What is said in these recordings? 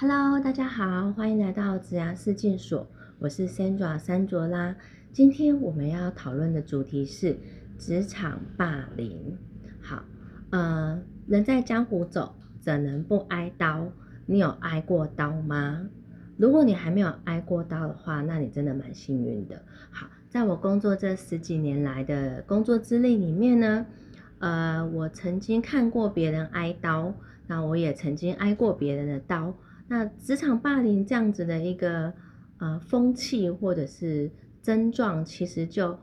Hello，大家好，欢迎来到子牙视镜所，我是 Sandra 三卓拉。今天我们要讨论的主题是职场霸凌。好，呃，人在江湖走，怎能不挨刀？你有挨过刀吗？如果你还没有挨过刀的话，那你真的蛮幸运的。好，在我工作这十几年来的工作资历里面呢，呃，我曾经看过别人挨刀，那我也曾经挨过别人的刀。那职场霸凌这样子的一个呃风气或者是症状，其实就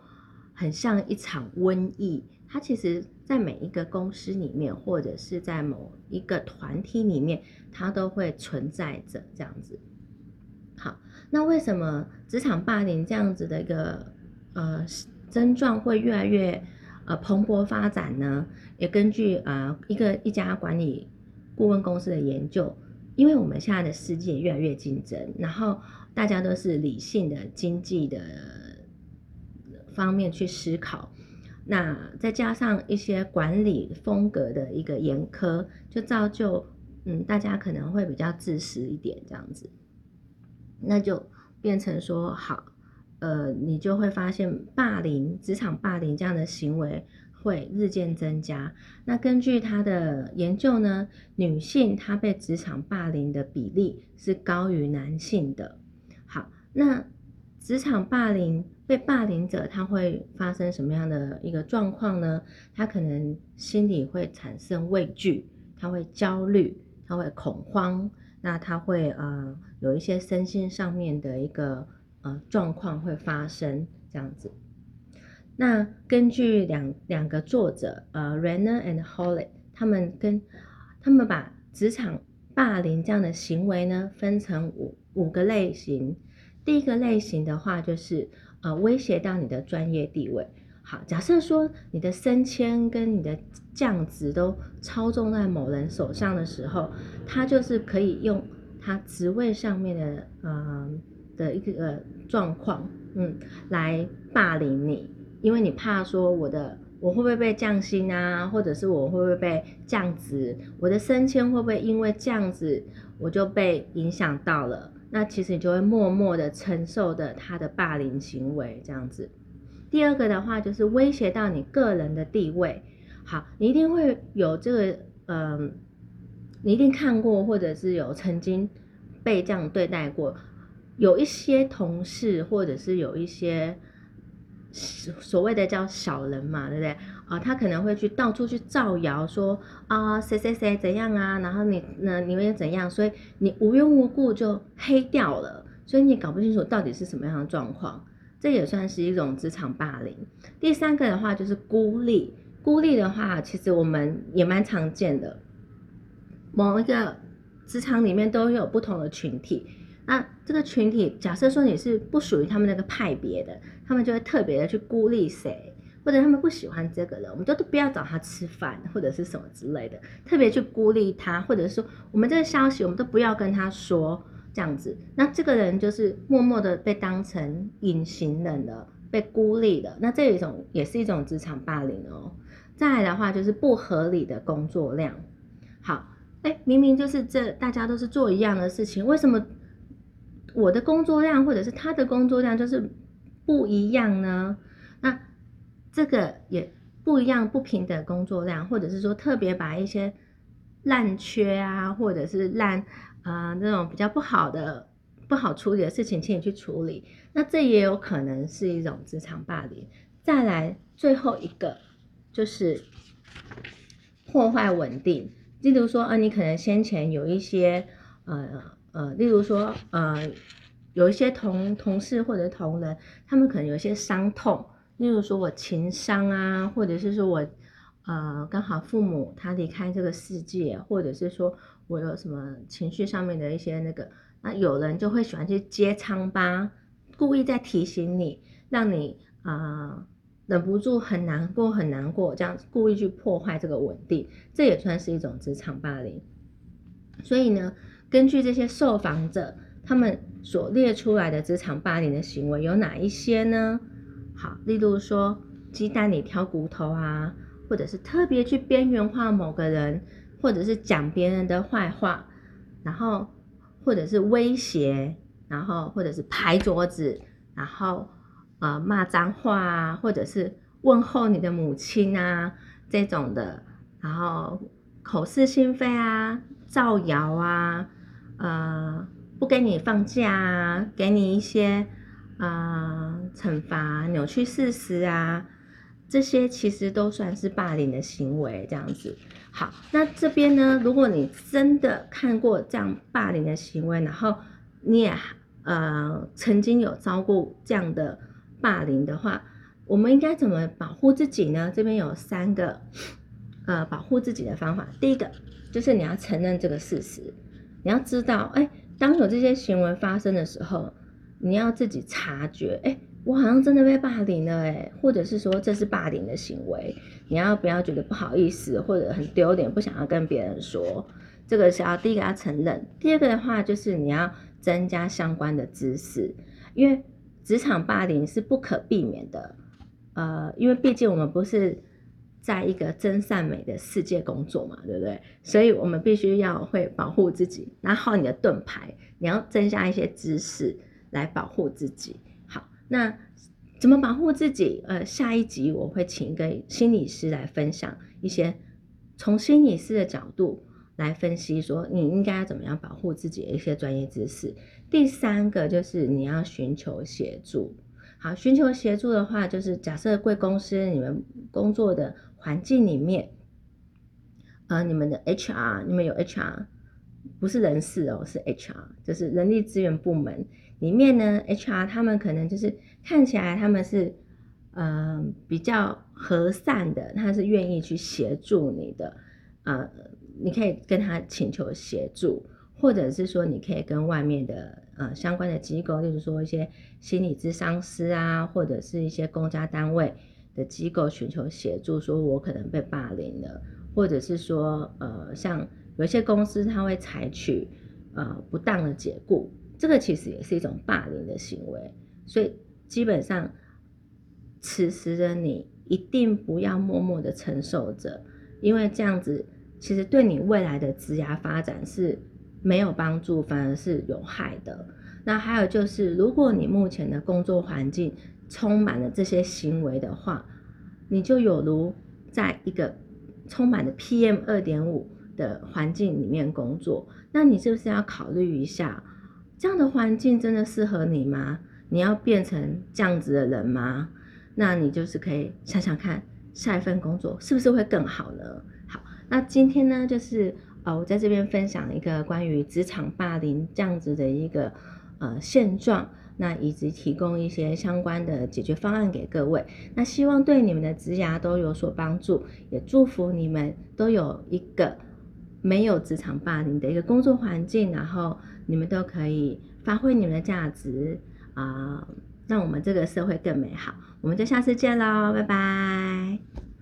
很像一场瘟疫。它其实，在每一个公司里面，或者是在某一个团体里面，它都会存在着这样子。好，那为什么职场霸凌这样子的一个呃症状会越来越呃蓬勃发展呢？也根据呃一个一家管理顾问公司的研究。因为我们现在的世界越来越竞争，然后大家都是理性的经济的方面去思考，那再加上一些管理风格的一个严苛，就造就嗯大家可能会比较自私一点这样子，那就变成说好，呃，你就会发现霸凌、职场霸凌这样的行为。会日渐增加。那根据他的研究呢，女性她被职场霸凌的比例是高于男性的。好，那职场霸凌被霸凌者他会发生什么样的一个状况呢？他可能心里会产生畏惧，他会焦虑，他会恐慌，那他会呃有一些身心上面的一个呃状况会发生这样子。那根据两两个作者，呃，Renner and Holly，他们跟他们把职场霸凌这样的行为呢，分成五五个类型。第一个类型的话，就是呃威胁到你的专业地位。好，假设说你的升迁跟你的降职都操纵在某人手上的时候，他就是可以用他职位上面的呃的一个状况，嗯，来霸凌你。因为你怕说我的我会不会被降薪啊，或者是我会不会被降职，我的升迁会不会因为这样子我就被影响到了？那其实你就会默默的承受的他的霸凌行为这样子。第二个的话就是威胁到你个人的地位，好，你一定会有这个，嗯，你一定看过或者是有曾经被这样对待过，有一些同事或者是有一些。所所谓的叫小人嘛，对不对啊？他可能会去到处去造谣，说啊谁谁谁怎样啊，然后你那你们又怎样，所以你无缘无故就黑掉了，所以你搞不清楚到底是什么样的状况，这也算是一种职场霸凌。第三个的话就是孤立，孤立的话其实我们也蛮常见的，某一个职场里面都有不同的群体。那这个群体，假设说你是不属于他们那个派别的，他们就会特别的去孤立谁，或者他们不喜欢这个人，我们都都不要找他吃饭，或者是什么之类的，特别去孤立他，或者说我们这个消息我们都不要跟他说，这样子，那这个人就是默默的被当成隐形人了，被孤立了，那这一种也是一种职场霸凌哦。再来的话就是不合理的工作量，好，哎，明明就是这大家都是做一样的事情，为什么？我的工作量或者是他的工作量就是不一样呢，那这个也不一样，不平等工作量，或者是说特别把一些烂缺啊，或者是烂啊那种比较不好的、不好处理的事情，请你去处理，那这也有可能是一种职场霸凌。再来最后一个就是破坏稳定，例如说啊，你可能先前有一些呃。呃，例如说，呃，有一些同同事或者同仁，他们可能有一些伤痛，例如说我情伤啊，或者是说我，呃，刚好父母他离开这个世界，或者是说我有什么情绪上面的一些那个，那有人就会喜欢去揭疮疤，故意在提醒你，让你啊忍不住很难过很难过，这样故意去破坏这个稳定，这也算是一种职场霸凌，所以呢。根据这些受访者他们所列出来的职场霸凌的行为有哪一些呢？好，例如说鸡蛋里挑骨头啊，或者是特别去边缘化某个人，或者是讲别人的坏话，然后或者是威胁，然后或者是拍桌子，然后呃骂脏话啊，或者是问候你的母亲啊这种的，然后口是心非啊，造谣啊，不给你放假啊，给你一些啊惩罚，扭曲事实啊，这些其实都算是霸凌的行为，这样子。好，那这边呢？如果你真的看过这样霸凌的行为，然后你也呃曾经有遭过这样的霸凌的话，我们应该怎么保护自己呢？这边有三个呃保护自己的方法。第一个就是你要承认这个事实，你要知道，哎，当有这些行为发生的时候，你要自己察觉，哎。我好像真的被霸凌了哎，或者是说这是霸凌的行为，你要不要觉得不好意思或者很丢脸，不想要跟别人说？这个是要第一个要承认，第二个的话就是你要增加相关的知识，因为职场霸凌是不可避免的，呃，因为毕竟我们不是在一个真善美的世界工作嘛，对不对？所以我们必须要会保护自己，拿好你的盾牌，你要增加一些知识来保护自己。好那怎么保护自己？呃，下一集我会请一个心理师来分享一些从心理师的角度来分析，说你应该要怎么样保护自己的一些专业知识。第三个就是你要寻求协助。好，寻求协助的话，就是假设贵公司你们工作的环境里面，呃，你们的 HR，你们有 HR，不是人事哦，是 HR，就是人力资源部门。里面呢，HR 他们可能就是看起来他们是，嗯，比较和善的，他是愿意去协助你的，呃，你可以跟他请求协助，或者是说你可以跟外面的呃相关的机构，例如说一些心理咨商师啊，或者是一些公家单位的机构寻求协助，说我可能被霸凌了，或者是说呃，像有些公司他会采取呃不当的解雇。这个其实也是一种霸凌的行为，所以基本上，此时的你一定不要默默的承受着，因为这样子其实对你未来的职涯发展是没有帮助，反而是有害的。那还有就是，如果你目前的工作环境充满了这些行为的话，你就有如在一个充满了 PM 二点五的环境里面工作，那你是不是要考虑一下？这样的环境真的适合你吗？你要变成这样子的人吗？那你就是可以想想看，下一份工作是不是会更好呢？好，那今天呢，就是呃，我在这边分享一个关于职场霸凌这样子的一个呃现状，那以及提供一些相关的解决方案给各位。那希望对你们的职涯都有所帮助，也祝福你们都有一个没有职场霸凌的一个工作环境，然后。你们都可以发挥你们的价值啊，让我们这个社会更美好。我们就下次见喽，拜拜。